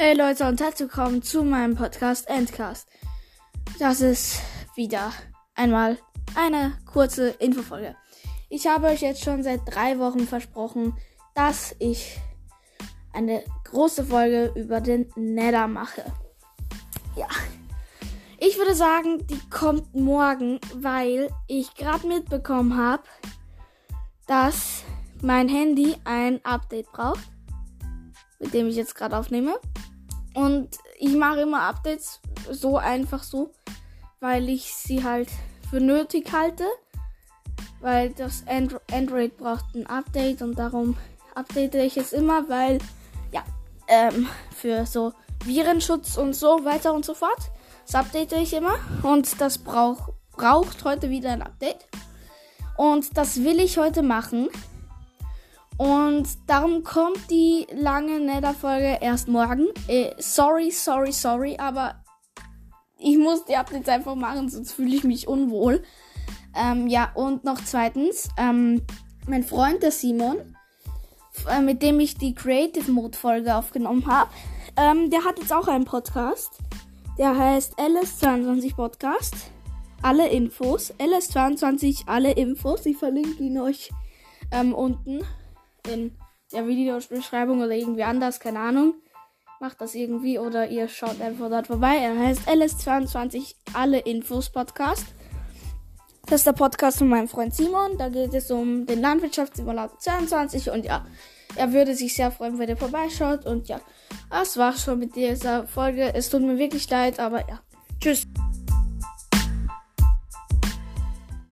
Hey Leute und herzlich willkommen zu meinem Podcast Endcast. Das ist wieder einmal eine kurze Infofolge. Ich habe euch jetzt schon seit drei Wochen versprochen, dass ich eine große Folge über den Nether mache. Ja. Ich würde sagen, die kommt morgen, weil ich gerade mitbekommen habe, dass mein Handy ein Update braucht, mit dem ich jetzt gerade aufnehme. Und ich mache immer Updates so einfach so, weil ich sie halt für nötig halte. Weil das Andro Android braucht ein Update und darum update ich es immer, weil ja, ähm, für so Virenschutz und so weiter und so fort. Das update ich immer und das brauch, braucht heute wieder ein Update. Und das will ich heute machen. Und darum kommt die lange Nether-Folge erst morgen. Äh, sorry, sorry, sorry, aber ich muss die Updates einfach machen, sonst fühle ich mich unwohl. Ähm, ja, und noch zweitens, ähm, mein Freund, der Simon, äh, mit dem ich die Creative Mode Folge aufgenommen habe, ähm, der hat jetzt auch einen Podcast. Der heißt LS22 Podcast. Alle Infos. LS22, alle Infos. Ich verlinke ihn euch ähm, unten in der Videobeschreibung oder irgendwie anders, keine Ahnung. Macht das irgendwie oder ihr schaut einfach dort vorbei. Er heißt LS22 Alle Infos Podcast. Das ist der Podcast von meinem Freund Simon. Da geht es um den Landwirtschaftssimulator 22 und ja, er würde sich sehr freuen, wenn er vorbeischaut. Und ja, das war's schon mit dieser Folge. Es tut mir wirklich leid, aber ja. Tschüss.